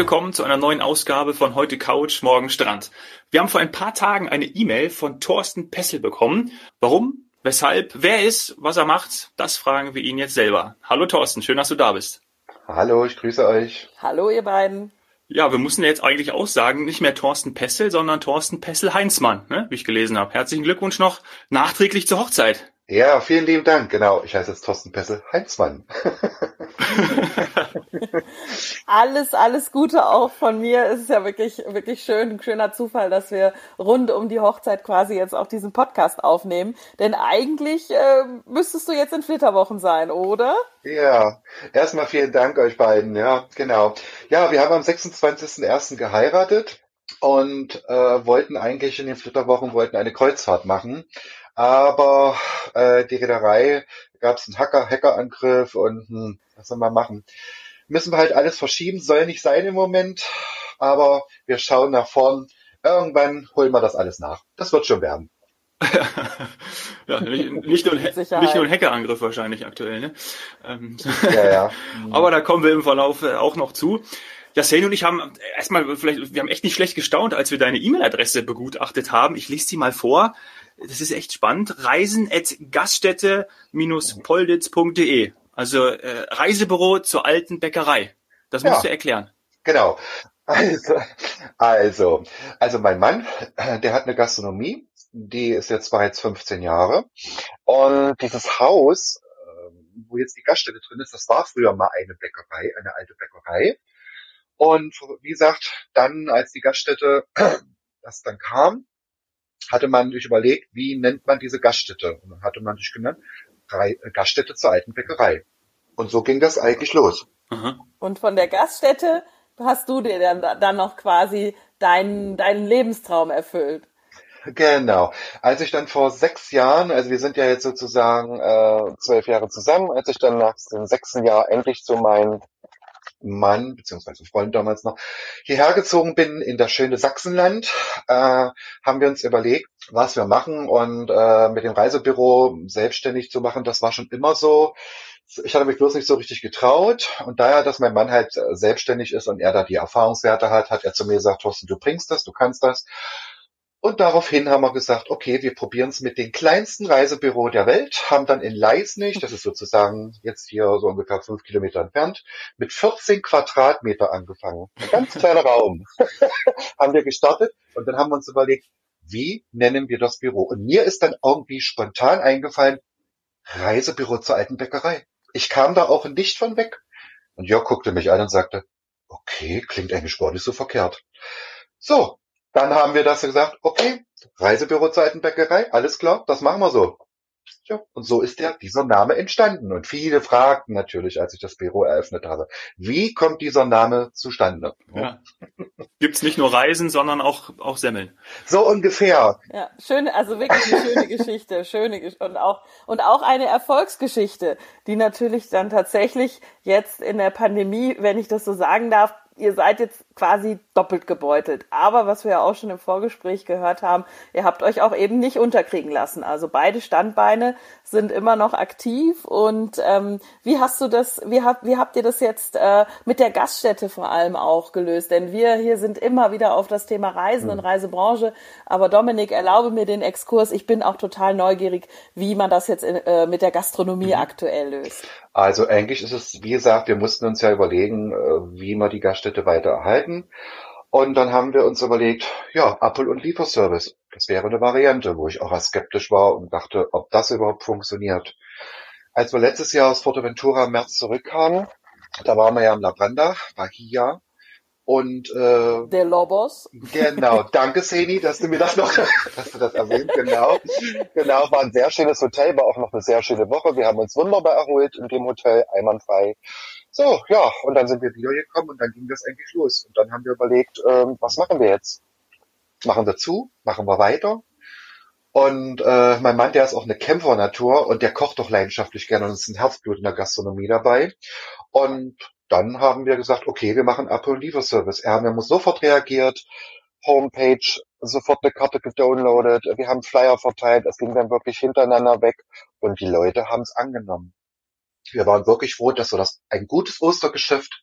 Willkommen zu einer neuen Ausgabe von Heute Couch, Morgen Strand. Wir haben vor ein paar Tagen eine E-Mail von Thorsten Pessel bekommen. Warum? Weshalb? Wer ist? Was er macht? Das fragen wir ihn jetzt selber. Hallo Thorsten, schön, dass du da bist. Hallo, ich grüße euch. Hallo ihr beiden. Ja, wir müssen jetzt eigentlich auch sagen, nicht mehr Thorsten Pessel, sondern Thorsten Pessel-Heinzmann, ne, wie ich gelesen habe. Herzlichen Glückwunsch noch nachträglich zur Hochzeit. Ja, vielen lieben Dank. Genau, ich heiße jetzt Thorsten Pessel Heinzmann. alles, alles Gute auch von mir. Es ist ja wirklich, wirklich schön, ein schöner Zufall, dass wir rund um die Hochzeit quasi jetzt auch diesen Podcast aufnehmen. Denn eigentlich äh, müsstest du jetzt in Flitterwochen sein, oder? Ja, erstmal vielen Dank euch beiden. Ja, genau. Ja, wir haben am 26.01. geheiratet und äh, wollten eigentlich in den Flitterwochen wollten eine Kreuzfahrt machen. Aber äh, die Reederei gab es einen Hacker, Hackerangriff und hm, was soll man machen? Müssen wir halt alles verschieben, soll nicht sein im Moment, aber wir schauen nach vorn. Irgendwann holen wir das alles nach. Das wird schon werden. ja, nicht, nicht, nur, nicht nur ein Hackerangriff wahrscheinlich aktuell, ne? Ähm, ja, ja. aber da kommen wir im Verlauf äh, auch noch zu. Ja, Sane und ich haben erstmal vielleicht, wir haben echt nicht schlecht gestaunt, als wir deine E-Mail-Adresse begutachtet haben. Ich lese sie mal vor das ist echt spannend, reisen at gaststätte-polditz.de. Also äh, Reisebüro zur alten Bäckerei. Das musst ja, du erklären. Genau. Also, also, also mein Mann, der hat eine Gastronomie, die ist jetzt bereits 15 Jahre. Und dieses Haus, ähm, wo jetzt die Gaststätte drin ist, das war früher mal eine Bäckerei, eine alte Bäckerei. Und wie gesagt, dann, als die Gaststätte das dann kam, hatte man sich überlegt, wie nennt man diese Gaststätte? Und dann hatte man sich genannt, Gaststätte zur alten Bäckerei. Und so ging das eigentlich los. Und von der Gaststätte hast du dir dann, dann noch quasi deinen, deinen Lebenstraum erfüllt. Genau. Als ich dann vor sechs Jahren, also wir sind ja jetzt sozusagen äh, zwölf Jahre zusammen, als ich dann nach dem sechsten Jahr endlich zu meinem Mann beziehungsweise Freund damals noch hierher gezogen bin in das schöne Sachsenland, äh, haben wir uns überlegt, was wir machen und äh, mit dem Reisebüro selbstständig zu machen, das war schon immer so. Ich hatte mich bloß nicht so richtig getraut und daher, dass mein Mann halt selbstständig ist und er da die Erfahrungswerte hat, hat er zu mir gesagt, Thorsten, du bringst das, du kannst das. Und daraufhin haben wir gesagt, okay, wir probieren es mit dem kleinsten Reisebüro der Welt, haben dann in Leisnig, das ist sozusagen jetzt hier so ungefähr fünf Kilometer entfernt, mit 14 Quadratmeter angefangen. Ein ganz kleiner Raum. haben wir gestartet und dann haben wir uns überlegt, wie nennen wir das Büro? Und mir ist dann irgendwie spontan eingefallen, Reisebüro zur alten Bäckerei. Ich kam da auch nicht von weg. Und Jörg guckte mich an und sagte, okay, klingt eigentlich gar nicht so verkehrt. So, dann haben wir das gesagt, okay, Reisebüro Zeitenbäckerei, alles klar, das machen wir so. Ja, und so ist der, dieser Name entstanden. Und viele fragten natürlich, als ich das Büro eröffnet habe, wie kommt dieser Name zustande? Ja. Gibt's nicht nur Reisen, sondern auch, auch Semmeln. So ungefähr. Ja, schöne, also wirklich eine schöne Geschichte, schöne und auch, und auch eine Erfolgsgeschichte, die natürlich dann tatsächlich jetzt in der Pandemie, wenn ich das so sagen darf, ihr seid jetzt quasi doppelt gebeutelt. Aber was wir ja auch schon im Vorgespräch gehört haben, ihr habt euch auch eben nicht unterkriegen lassen. Also beide Standbeine sind immer noch aktiv. Und ähm, wie hast du das, wie habt, wie habt ihr das jetzt äh, mit der Gaststätte vor allem auch gelöst? Denn wir hier sind immer wieder auf das Thema Reisen mhm. und Reisebranche. Aber Dominik, erlaube mir den Exkurs. Ich bin auch total neugierig, wie man das jetzt in, äh, mit der Gastronomie mhm. aktuell löst. Also eigentlich ist es, wie gesagt, wir mussten uns ja überlegen, äh, wie wir die Gaststätte weiter erhalten. Und dann haben wir uns überlegt, ja, Apple und Lieferservice. Das wäre eine Variante, wo ich auch skeptisch war und dachte, ob das überhaupt funktioniert. Als wir letztes Jahr aus Forteventura im März zurückkamen, da waren wir ja im Labranda, Bahia, und äh, der Lobos. Genau, danke Seni, dass du mir das noch, dass du das erwähnt, genau. Genau, war ein sehr schönes Hotel, war auch noch eine sehr schöne Woche. Wir haben uns wunderbar erholt in dem Hotel, einwandfrei. So, ja, und dann sind wir wieder gekommen und dann ging das eigentlich los. Und dann haben wir überlegt, ähm, was machen wir jetzt? Machen wir zu? Machen wir weiter? Und äh, mein Mann, der ist auch eine Kämpfernatur und der kocht doch leidenschaftlich gerne und es ist ein Herzblut in der Gastronomie dabei. Und dann haben wir gesagt, okay, wir machen Apple Lieferservice. Er haben sofort reagiert, Homepage, sofort eine Karte gedownloadet, wir haben Flyer verteilt, es ging dann wirklich hintereinander weg und die Leute haben es angenommen. Wir waren wirklich froh, dass wir das ein gutes Ostergeschäft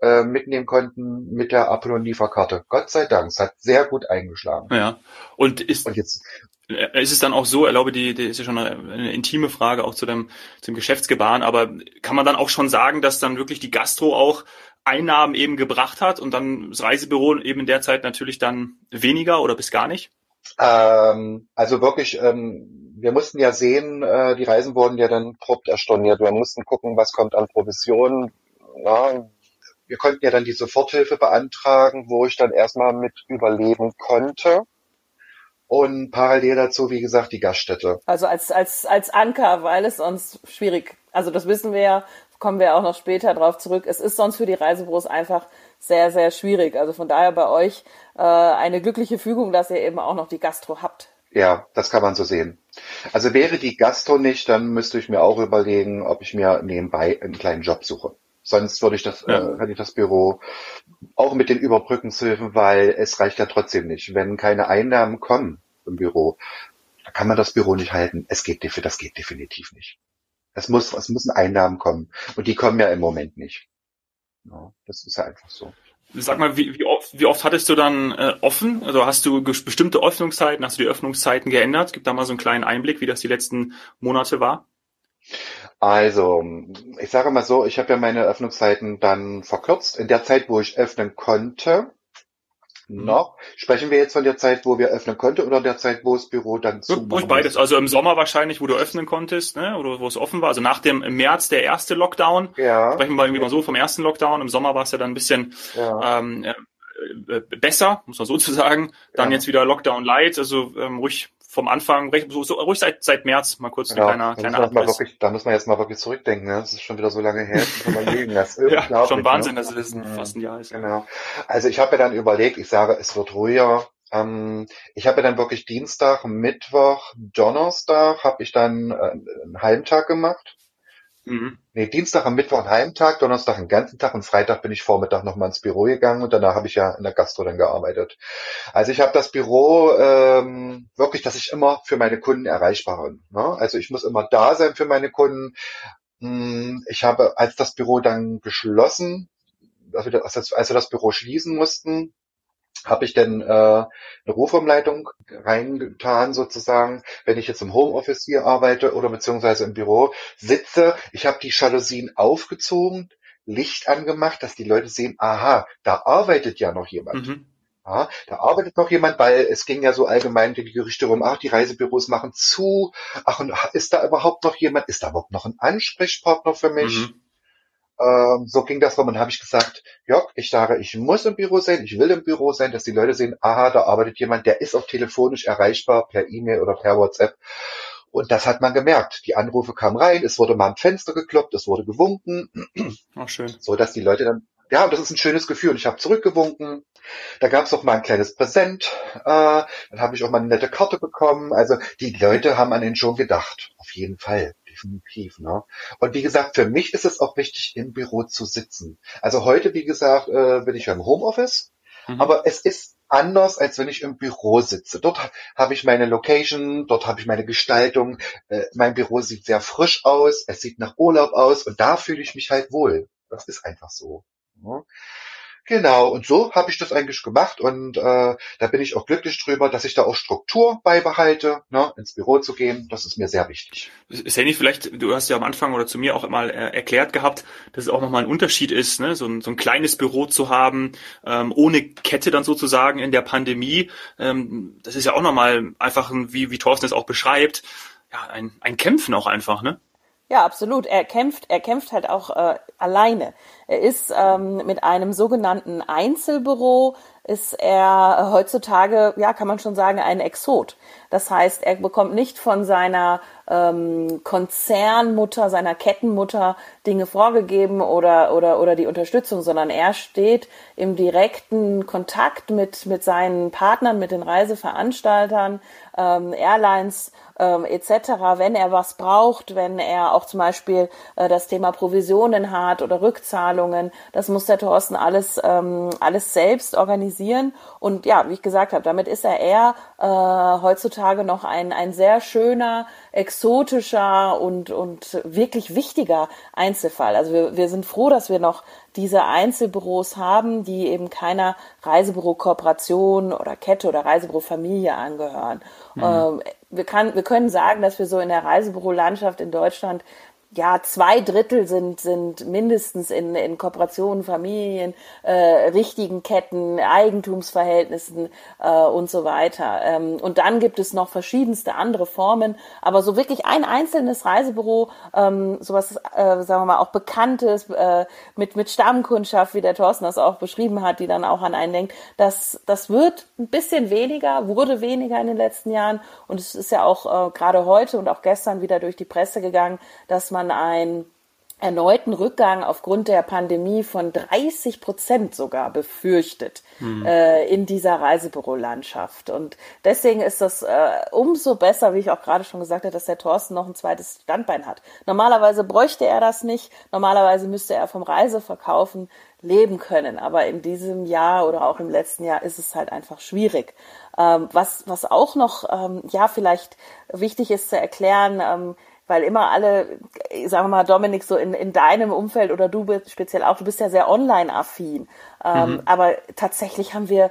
äh, mitnehmen konnten mit der Apollon-Lieferkarte. Gott sei Dank, es hat sehr gut eingeschlagen. Ja. Und ist, und jetzt, ist es dann auch so, erlaube die, die ist ja schon eine, eine intime Frage auch zu dem, zum Geschäftsgebaren, aber kann man dann auch schon sagen, dass dann wirklich die Gastro auch Einnahmen eben gebracht hat und dann das Reisebüro eben in der Zeit natürlich dann weniger oder bis gar nicht? Ähm, also wirklich, ähm, wir mussten ja sehen, äh, die Reisen wurden ja dann prompt erstorniert. Wir mussten gucken, was kommt an Provisionen. Ja, wir konnten ja dann die Soforthilfe beantragen, wo ich dann erstmal mit überleben konnte. Und parallel dazu, wie gesagt, die Gaststätte. Also als, als, als Anker, weil es sonst schwierig, also das wissen wir ja, kommen wir auch noch später drauf zurück. Es ist sonst für die Reisebüros einfach sehr, sehr schwierig. Also von daher bei euch äh, eine glückliche Fügung, dass ihr eben auch noch die Gastro habt. Ja, das kann man so sehen. Also wäre die Gastro nicht, dann müsste ich mir auch überlegen, ob ich mir nebenbei einen kleinen Job suche. Sonst würde ich das, ja. äh, ich das Büro auch mit den Überbrückungshilfen, weil es reicht ja trotzdem nicht. Wenn keine Einnahmen kommen im Büro, dann kann man das Büro nicht halten. Es geht, das geht definitiv nicht. Es muss, es müssen Einnahmen kommen. Und die kommen ja im Moment nicht. Ja, das ist ja einfach so. Sag mal, wie, wie, oft, wie oft hattest du dann äh, offen? Also hast du bestimmte Öffnungszeiten, hast du die Öffnungszeiten geändert? Gib da mal so einen kleinen Einblick, wie das die letzten Monate war. Also, ich sage mal so, ich habe ja meine Öffnungszeiten dann verkürzt. In der Zeit, wo ich öffnen konnte. Noch. Sprechen wir jetzt von der Zeit, wo wir öffnen konnten oder der Zeit, wo das Büro dann zu Durch beides. Also im Sommer wahrscheinlich, wo du öffnen konntest, ne? oder wo es offen war. Also nach dem im März der erste Lockdown. Ja. Sprechen wir irgendwie mal so vom ersten Lockdown. Im Sommer war es ja dann ein bisschen ja. ähm, äh, äh besser, muss man so zu sagen. Dann ja. jetzt wieder Lockdown Light, also ähm, ruhig vom Anfang, so, so ruhig seit, seit März mal kurz genau. ein kleiner, kleiner Abriss. Wirklich, da muss man jetzt mal wirklich zurückdenken, ne? das ist schon wieder so lange her, das ist ja, schon Wahnsinn, ne? dass es das fast ein Jahr ist. Genau. Also ich habe mir dann überlegt, ich sage, es wird ruhiger, ähm, ich habe dann wirklich Dienstag, Mittwoch, Donnerstag habe ich dann äh, einen Heimtag gemacht. Mhm. Nee, Dienstag am Mittwoch ein Heimtag, Donnerstag einen ganzen Tag und Freitag bin ich Vormittag nochmal ins Büro gegangen und danach habe ich ja in der Gastro dann gearbeitet. Also ich habe das Büro ähm, wirklich, dass ich immer für meine Kunden erreichbar bin. Ne? Also ich muss immer da sein für meine Kunden. Hm, ich habe, als das Büro dann geschlossen, also als wir das Büro schließen mussten, habe ich denn äh, eine Rufumleitung reingetan sozusagen, wenn ich jetzt im Homeoffice hier arbeite oder beziehungsweise im Büro sitze. Ich habe die Jalousien aufgezogen, Licht angemacht, dass die Leute sehen, aha, da arbeitet ja noch jemand. Mhm. Ja, da arbeitet noch jemand, weil es ging ja so allgemein die Gerüchte rum, ach, die Reisebüros machen zu, ach, und ist da überhaupt noch jemand, ist da überhaupt noch ein Ansprechpartner für mich? Mhm. Ähm, so ging das rum und habe ich gesagt, Jörg, ich sage, ich muss im Büro sein, ich will im Büro sein, dass die Leute sehen, aha, da arbeitet jemand, der ist auch telefonisch erreichbar per E-Mail oder per WhatsApp. Und das hat man gemerkt. Die Anrufe kamen rein, es wurde mal am Fenster gekloppt, es wurde gewunken. Ach, schön. So dass die Leute dann, ja, das ist ein schönes Gefühl. Ich habe zurückgewunken. Da gab es auch mal ein kleines Präsent. Äh, dann habe ich auch mal eine nette Karte bekommen. Also die Leute haben an den schon gedacht. Auf jeden Fall definitiv. Ne? Und wie gesagt, für mich ist es auch wichtig, im Büro zu sitzen. Also heute, wie gesagt, äh, bin ich ja im Homeoffice, mhm. aber es ist anders, als wenn ich im Büro sitze. Dort habe ich meine Location, dort habe ich meine Gestaltung. Äh, mein Büro sieht sehr frisch aus, es sieht nach Urlaub aus und da fühle ich mich halt wohl. Das ist einfach so. Ne? Genau, und so habe ich das eigentlich gemacht und äh, da bin ich auch glücklich drüber, dass ich da auch Struktur beibehalte, ne, ins Büro zu gehen. Das ist mir sehr wichtig. Sandy, vielleicht, du hast ja am Anfang oder zu mir auch mal äh, erklärt gehabt, dass es auch nochmal ein Unterschied ist, ne, so ein, so ein kleines Büro zu haben, ähm, ohne Kette dann sozusagen in der Pandemie. Ähm, das ist ja auch nochmal einfach, wie, wie Thorsten es auch beschreibt, ja, ein, ein Kämpfen auch einfach, ne? Ja, absolut. Er kämpft, er kämpft halt auch äh, alleine. Er ist ähm, mit einem sogenannten Einzelbüro ist er heutzutage, ja, kann man schon sagen, ein Exot. Das heißt, er bekommt nicht von seiner ähm, Konzernmutter, seiner Kettenmutter Dinge vorgegeben oder, oder, oder die Unterstützung, sondern er steht im direkten Kontakt mit, mit seinen Partnern, mit den Reiseveranstaltern, ähm, Airlines ähm, etc., wenn er was braucht, wenn er auch zum Beispiel äh, das Thema Provisionen hat oder Rückzahlungen, das muss der Thorsten alles, ähm, alles selbst organisieren organisieren. Und ja, wie ich gesagt habe, damit ist er eher äh, heutzutage noch ein, ein sehr schöner, exotischer und, und wirklich wichtiger Einzelfall. Also wir, wir sind froh, dass wir noch diese Einzelbüros haben, die eben keiner Reisebürokooperation oder Kette oder Reisebürofamilie angehören. Mhm. Ähm, wir, kann, wir können sagen, dass wir so in der Reisebürolandschaft in Deutschland ja, zwei Drittel sind, sind mindestens in, in Kooperationen, Familien, äh, richtigen Ketten, Eigentumsverhältnissen äh, und so weiter. Ähm, und dann gibt es noch verschiedenste andere Formen, aber so wirklich ein einzelnes Reisebüro, ähm, sowas, äh, sagen wir mal, auch bekanntes, äh, mit, mit Stammkundschaft, wie der Thorsten das auch beschrieben hat, die dann auch an einen denkt, das, das wird ein bisschen weniger, wurde weniger in den letzten Jahren und es ist ja auch äh, gerade heute und auch gestern wieder durch die Presse gegangen, dass man man einen erneuten Rückgang aufgrund der Pandemie von 30 Prozent sogar befürchtet hm. äh, in dieser Reisebürolandschaft. Und deswegen ist das äh, umso besser, wie ich auch gerade schon gesagt habe, dass der Thorsten noch ein zweites Standbein hat. Normalerweise bräuchte er das nicht. Normalerweise müsste er vom Reiseverkaufen leben können. Aber in diesem Jahr oder auch im letzten Jahr ist es halt einfach schwierig. Ähm, was, was auch noch, ähm, ja, vielleicht wichtig ist zu erklären, ähm, weil immer alle, sagen wir mal, Dominik, so in, in deinem Umfeld oder du bist speziell auch, du bist ja sehr online-affin. Ähm, mhm. Aber tatsächlich haben wir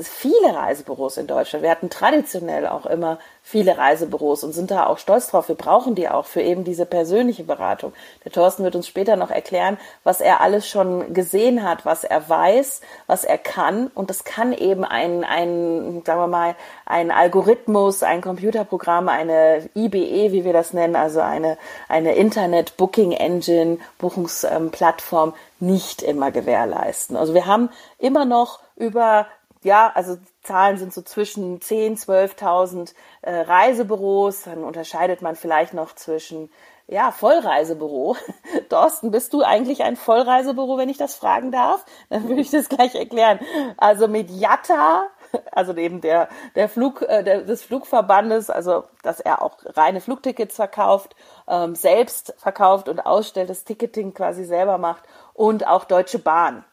viele Reisebüros in Deutschland. Wir hatten traditionell auch immer viele Reisebüros und sind da auch stolz drauf. Wir brauchen die auch für eben diese persönliche Beratung. Der Thorsten wird uns später noch erklären, was er alles schon gesehen hat, was er weiß, was er kann. Und das kann eben ein, ein sagen wir mal, ein Algorithmus, ein Computerprogramm, eine IBE, wie wir das nennen, also eine, eine Internet Booking Engine, Buchungsplattform, nicht immer gewährleisten. Also wir haben immer noch über ja, also Zahlen sind so zwischen 10, 12.000 äh, Reisebüros. Dann unterscheidet man vielleicht noch zwischen ja, Vollreisebüro. Thorsten, bist du eigentlich ein Vollreisebüro, wenn ich das fragen darf? Dann würde ich das gleich erklären. Also mit Jatta, also eben der, der Flug, äh, der, des Flugverbandes, also dass er auch reine Flugtickets verkauft, ähm, selbst verkauft und ausstellt, das Ticketing quasi selber macht und auch Deutsche Bahn.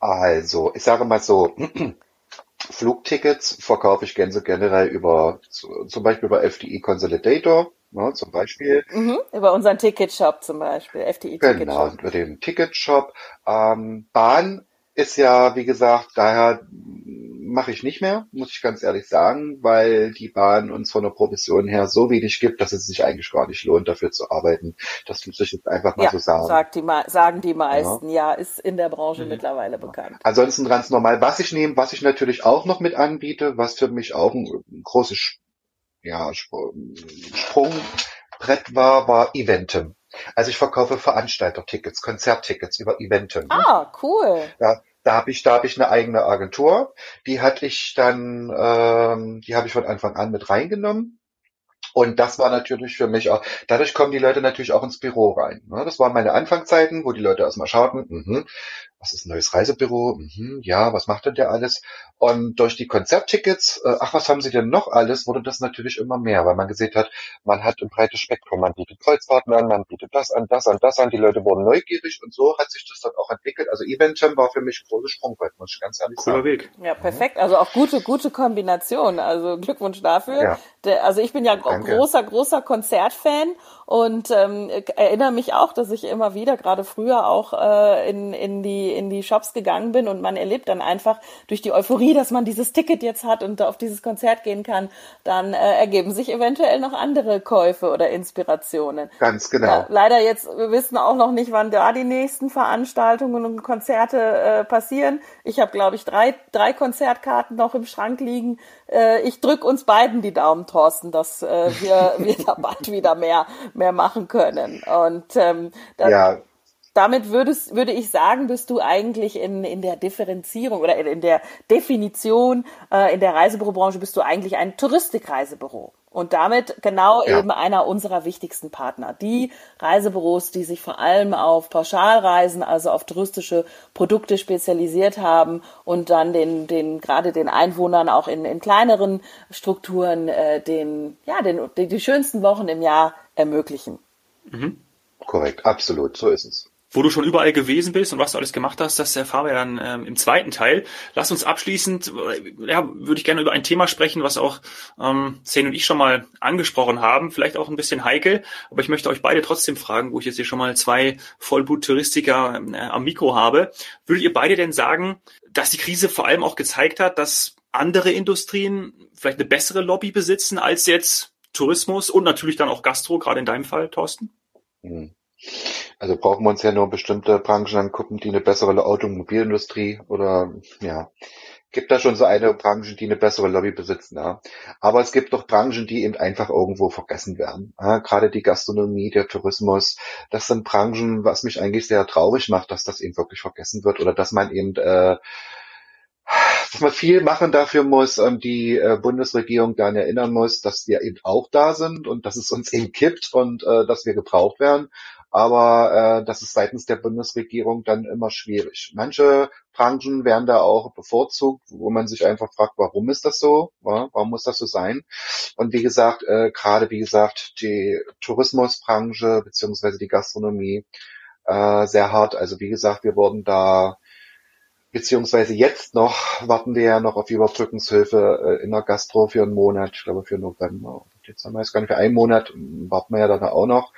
Also, ich sage mal so, Flugtickets verkaufe ich ganz generell über zum Beispiel über FDI Consolidator, ne, zum Beispiel. Mhm, über unseren Ticketshop zum Beispiel, FDI Ticketshop. Genau, über den Ticketshop. Ähm, Bahn ist ja, wie gesagt, daher mache ich nicht mehr, muss ich ganz ehrlich sagen, weil die Bahn uns von der Provision her so wenig gibt, dass es sich eigentlich gar nicht lohnt, dafür zu arbeiten. Das muss ich jetzt einfach mal ja, so sagen. Die, sagen die meisten, ja, ja ist in der Branche mhm. mittlerweile bekannt. Ansonsten ganz normal, was ich nehme, was ich natürlich auch noch mit anbiete, was für mich auch ein, ein großes ja, Sprungbrett war, war Eventem. Also ich verkaufe Veranstaltertickets, Konzerttickets über Eventem. Ah, cool. Ja, da habe ich, da habe ich eine eigene Agentur. Die hatte ich dann, ähm, die habe ich von Anfang an mit reingenommen. Und das war natürlich für mich auch, dadurch kommen die Leute natürlich auch ins Büro rein. Ne? Das waren meine Anfangszeiten, wo die Leute erstmal schauten, mh, was ist ein neues Reisebüro? Mhm, ja, was macht denn der alles? Und durch die Konzerttickets, äh, ach, was haben sie denn noch alles, wurde das natürlich immer mehr, weil man gesehen hat, man hat ein breites Spektrum, man bietet Kreuzfahrten an, man bietet das an, das an, das an, die Leute wurden neugierig und so hat sich das dann auch entwickelt. Also Eventim war für mich ein großes Sprungbrett, muss ich ganz ehrlich Cooler sagen. Weg. Ja, perfekt. Also auch gute, gute Kombination. Also Glückwunsch dafür. Ja. Der, also ich bin ja Danke. großer, großer Konzertfan und ähm, erinnere mich auch, dass ich immer wieder, gerade früher auch äh, in, in, die, in die Shops gegangen bin und man erlebt dann einfach durch die Euphorie, dass man dieses Ticket jetzt hat und auf dieses Konzert gehen kann, dann äh, ergeben sich eventuell noch andere Käufe oder Inspirationen. Ganz genau. Ja, leider jetzt, wir wissen auch noch nicht, wann da die nächsten Veranstaltungen und Konzerte äh, passieren. Ich habe, glaube ich, drei, drei Konzertkarten noch im Schrank liegen. Äh, ich drück uns beiden die Daumen, Thorsten, dass äh, wir, wir da bald wieder mehr mehr machen können. Und ähm, das, ja. damit würdest, würde ich sagen, bist du eigentlich in, in der Differenzierung oder in, in der Definition äh, in der Reisebürobranche bist du eigentlich ein Touristikreisebüro. Und damit genau ja. eben einer unserer wichtigsten Partner. Die Reisebüros, die sich vor allem auf Pauschalreisen, also auf touristische Produkte spezialisiert haben und dann den, den gerade den Einwohnern auch in, in kleineren Strukturen äh, den, ja, den, die, die schönsten Wochen im Jahr ermöglichen. Mhm. Korrekt, absolut, so ist es. wo du schon überall gewesen bist und was du alles gemacht hast, das erfahren wir dann ähm, im zweiten Teil. Lass uns abschließend, äh, ja, würde ich gerne über ein Thema sprechen, was auch ähm, Zane und ich schon mal angesprochen haben, vielleicht auch ein bisschen heikel, aber ich möchte euch beide trotzdem fragen, wo ich jetzt hier schon mal zwei Vollblut-Touristiker äh, am Mikro habe. Würdet ihr beide denn sagen, dass die Krise vor allem auch gezeigt hat, dass andere Industrien vielleicht eine bessere Lobby besitzen als jetzt Tourismus und natürlich dann auch Gastro, gerade in deinem Fall, Thorsten? Hm. Also brauchen wir uns ja nur bestimmte Branchen angucken, die eine bessere Automobilindustrie oder ja, gibt da schon so eine Branche, die eine bessere Lobby besitzen, ja. Aber es gibt doch Branchen, die eben einfach irgendwo vergessen werden. Ja, gerade die Gastronomie, der Tourismus, das sind Branchen, was mich eigentlich sehr traurig macht, dass das eben wirklich vergessen wird oder dass man eben äh, dass man viel machen dafür muss und die äh, Bundesregierung daran erinnern muss, dass wir eben auch da sind und dass es uns eben kippt und äh, dass wir gebraucht werden aber äh, das ist seitens der Bundesregierung dann immer schwierig. Manche Branchen werden da auch bevorzugt, wo man sich einfach fragt, warum ist das so? Ja, warum muss das so sein? Und wie gesagt, äh, gerade wie gesagt, die Tourismusbranche beziehungsweise die Gastronomie äh, sehr hart. Also wie gesagt, wir wurden da beziehungsweise jetzt noch warten wir ja noch auf die Überbrückungshilfe äh, in der Gastro für einen Monat, ich glaube für November. Jetzt haben wir es gar nicht für einen Monat, warten wir ja dann auch noch.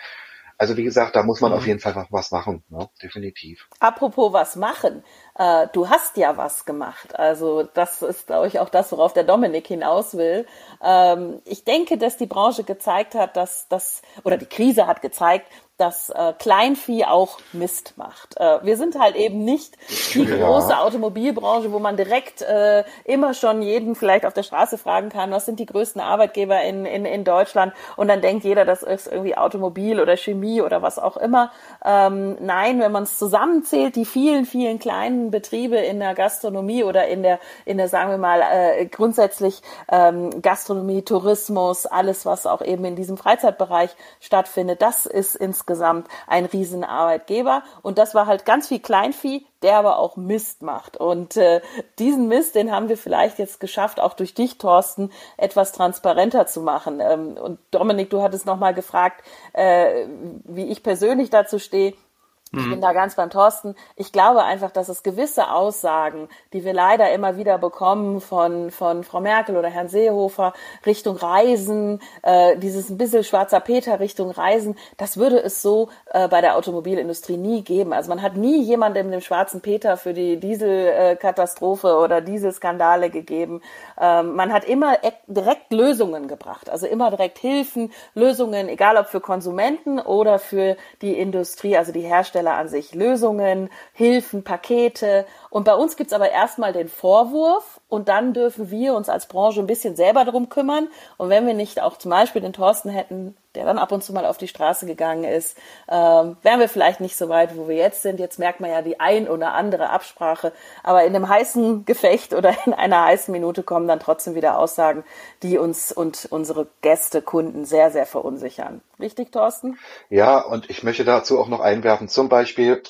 Also wie gesagt, da muss man mhm. auf jeden Fall was machen, ne? definitiv. Apropos was machen, äh, du hast ja was gemacht. Also das ist, glaube ich, auch das, worauf der Dominik hinaus will. Ähm, ich denke, dass die Branche gezeigt hat, dass das, oder die Krise hat gezeigt, dass äh, Kleinvieh auch Mist macht. Äh, wir sind halt eben nicht die ja. große Automobilbranche, wo man direkt äh, immer schon jeden vielleicht auf der Straße fragen kann, was sind die größten Arbeitgeber in, in, in Deutschland und dann denkt jeder, das ist irgendwie Automobil oder Chemie oder was auch immer. Ähm, nein, wenn man es zusammenzählt, die vielen, vielen kleinen Betriebe in der Gastronomie oder in der, in der sagen wir mal, äh, grundsätzlich ähm, Gastronomie, Tourismus, alles, was auch eben in diesem Freizeitbereich stattfindet, das ist ins insgesamt ein Riesenarbeitgeber. Und das war halt ganz viel Kleinvieh, der aber auch Mist macht. Und äh, diesen Mist, den haben wir vielleicht jetzt geschafft, auch durch dich, Thorsten, etwas transparenter zu machen. Ähm, und Dominik, du hattest nochmal gefragt, äh, wie ich persönlich dazu stehe. Ich bin mhm. da ganz beim Thorsten. Ich glaube einfach, dass es gewisse Aussagen, die wir leider immer wieder bekommen von, von Frau Merkel oder Herrn Seehofer Richtung Reisen, äh, dieses ein bisschen schwarzer Peter Richtung Reisen, das würde es so äh, bei der Automobilindustrie nie geben. Also man hat nie jemandem dem schwarzen Peter für die Dieselkatastrophe oder Dieselskandale gegeben. Ähm, man hat immer direkt Lösungen gebracht, also immer direkt Hilfen, Lösungen, egal ob für Konsumenten oder für die Industrie, also die Hersteller Hersteller an sich Lösungen, Hilfen, Pakete. Und bei uns gibt's aber erstmal den Vorwurf und dann dürfen wir uns als Branche ein bisschen selber darum kümmern. Und wenn wir nicht auch zum Beispiel den Thorsten hätten, der dann ab und zu mal auf die Straße gegangen ist, ähm, wären wir vielleicht nicht so weit, wo wir jetzt sind. Jetzt merkt man ja die ein oder andere Absprache. Aber in einem heißen Gefecht oder in einer heißen Minute kommen dann trotzdem wieder Aussagen, die uns und unsere Gäste, Kunden sehr, sehr verunsichern. Richtig, Thorsten? Ja, und ich möchte dazu auch noch einwerfen, zum Beispiel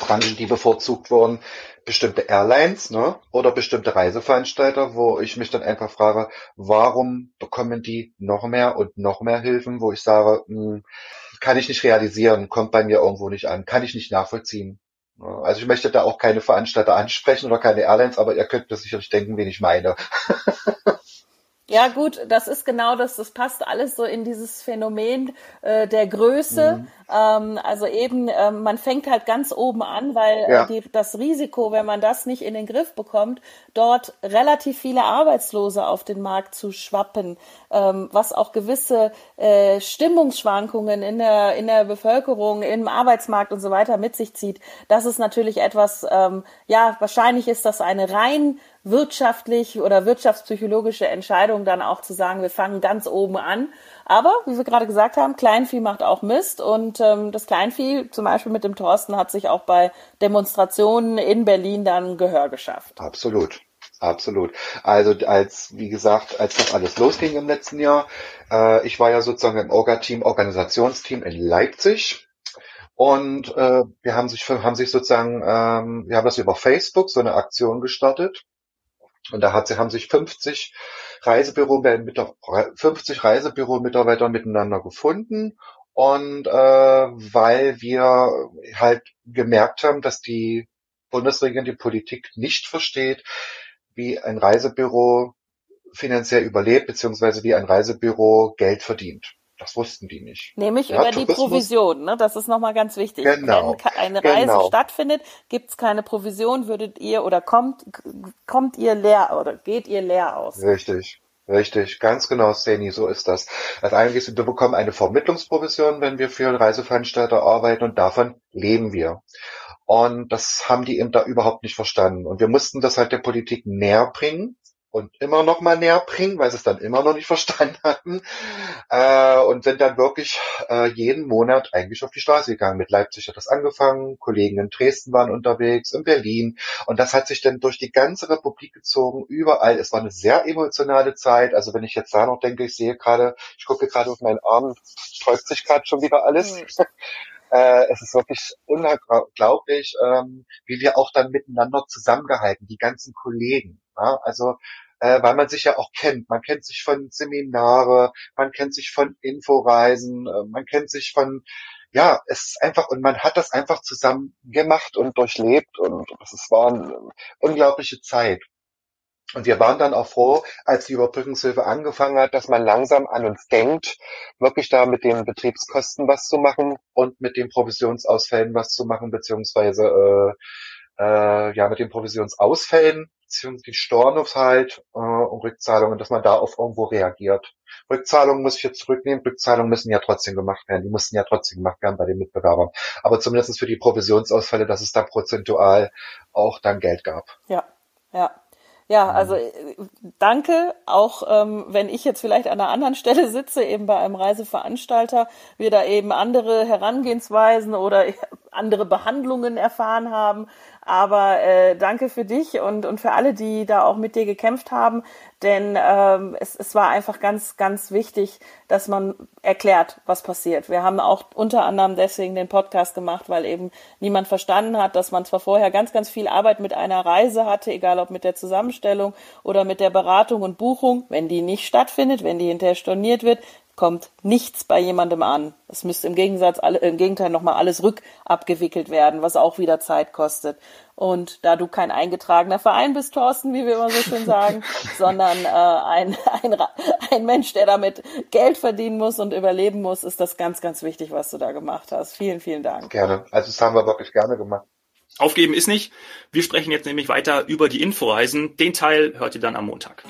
Branchen, die bevorzugt wurden, bestimmte Airlines ne, oder bestimmte Reiseveranstalter, wo ich mich dann einfach frage, warum bekommen die noch mehr und noch mehr Hilfen, wo ich sage, mh, hm, kann ich nicht realisieren, kommt bei mir irgendwo nicht an, kann ich nicht nachvollziehen. Also ich möchte da auch keine Veranstalter ansprechen oder keine Airlines, aber ihr könnt mir sicherlich denken, wen ich meine. Ja, gut, das ist genau das, das passt alles so in dieses Phänomen äh, der Größe. Mhm. Ähm, also eben, äh, man fängt halt ganz oben an, weil ja. die, das Risiko, wenn man das nicht in den Griff bekommt, dort relativ viele Arbeitslose auf den Markt zu schwappen, ähm, was auch gewisse äh, Stimmungsschwankungen in der, in der Bevölkerung, im Arbeitsmarkt und so weiter mit sich zieht. Das ist natürlich etwas, ähm, ja, wahrscheinlich ist das eine rein wirtschaftlich oder wirtschaftspsychologische Entscheidung dann auch zu sagen, wir fangen ganz oben an. Aber, wie wir gerade gesagt haben, Kleinvieh macht auch Mist und ähm, das Kleinvieh, zum Beispiel mit dem Thorsten, hat sich auch bei Demonstrationen in Berlin dann Gehör geschafft. Absolut. Absolut. Also als, wie gesagt, als das alles losging im letzten Jahr, äh, ich war ja sozusagen im Orga-Team, Organisationsteam in Leipzig. Und äh, wir haben sich, haben sich sozusagen, ähm, wir haben das über Facebook so eine Aktion gestartet. Und da hat, haben sich 50 Reisebüro, 50 Reisebüro-Mitarbeiter miteinander gefunden Und äh, weil wir halt gemerkt haben, dass die Bundesregierung die Politik nicht versteht, wie ein Reisebüro finanziell überlebt, beziehungsweise wie ein Reisebüro Geld verdient. Das wussten die nicht. Nämlich ja, über die Provision, ne? Das ist nochmal ganz wichtig. Genau. Wenn eine Reise genau. stattfindet, gibt es keine Provision, würdet ihr oder kommt, kommt ihr leer oder geht ihr leer aus? Richtig. Richtig, ganz genau, Seni, so ist das. Also eigentlich, wir bekommen eine Vermittlungsprovision, wenn wir für Reiseveranstalter arbeiten und davon leben wir. Und das haben die eben da überhaupt nicht verstanden. Und wir mussten das halt der Politik näher bringen und immer noch mal näher bringen, weil sie es dann immer noch nicht verstanden hatten. Äh, und sind dann wirklich äh, jeden Monat eigentlich auf die Straße gegangen. Mit Leipzig hat das angefangen, Kollegen in Dresden waren unterwegs, in Berlin. Und das hat sich dann durch die ganze Republik gezogen, überall. Es war eine sehr emotionale Zeit. Also wenn ich jetzt da noch denke, ich sehe gerade, ich gucke gerade auf meinen Arm, täuscht sich gerade schon wieder alles. Mhm. Äh, es ist wirklich unglaublich, ähm, wie wir auch dann miteinander zusammengehalten, die ganzen Kollegen. Ja? Also äh, weil man sich ja auch kennt. Man kennt sich von Seminare, man kennt sich von Inforeisen, äh, man kennt sich von, ja, es ist einfach, und man hat das einfach zusammen gemacht und durchlebt und es war eine unglaubliche Zeit. Und wir waren dann auch froh, als die Überbrückungshilfe angefangen hat, dass man langsam an uns denkt, wirklich da mit den Betriebskosten was zu machen und mit den Provisionsausfällen was zu machen, beziehungsweise äh, äh, ja mit den Provisionsausfällen, beziehungsweise die Stornos halt äh, und Rückzahlungen, dass man da auf irgendwo reagiert. Rückzahlungen muss ich jetzt zurücknehmen, Rückzahlungen müssen ja trotzdem gemacht werden, die mussten ja trotzdem gemacht werden bei den Mitbewerbern. Aber zumindest für die Provisionsausfälle, dass es da prozentual auch dann Geld gab. Ja, ja. Ja, mhm. also äh, danke, auch ähm, wenn ich jetzt vielleicht an einer anderen Stelle sitze, eben bei einem Reiseveranstalter, wir da eben andere Herangehensweisen oder andere Behandlungen erfahren haben. Aber äh, danke für dich und, und für alle, die da auch mit dir gekämpft haben. Denn ähm, es, es war einfach ganz, ganz wichtig, dass man erklärt, was passiert. Wir haben auch unter anderem deswegen den Podcast gemacht, weil eben niemand verstanden hat, dass man zwar vorher ganz, ganz viel Arbeit mit einer Reise hatte, egal ob mit der Zusammenstellung oder mit der Beratung und Buchung, wenn die nicht stattfindet, wenn die hinterher storniert wird, kommt nichts bei jemandem an. Es müsste im Gegensatz alle, im Gegenteil nochmal alles rückabgewickelt werden, was auch wieder Zeit kostet. Und da du kein eingetragener Verein bist, Thorsten, wie wir immer so schön sagen, sondern äh, ein, ein, ein Mensch, der damit Geld verdienen muss und überleben muss, ist das ganz, ganz wichtig, was du da gemacht hast. Vielen, vielen Dank. Gerne. Also das haben wir wirklich gerne gemacht. Aufgeben ist nicht. Wir sprechen jetzt nämlich weiter über die Inforeisen. Den Teil hört ihr dann am Montag.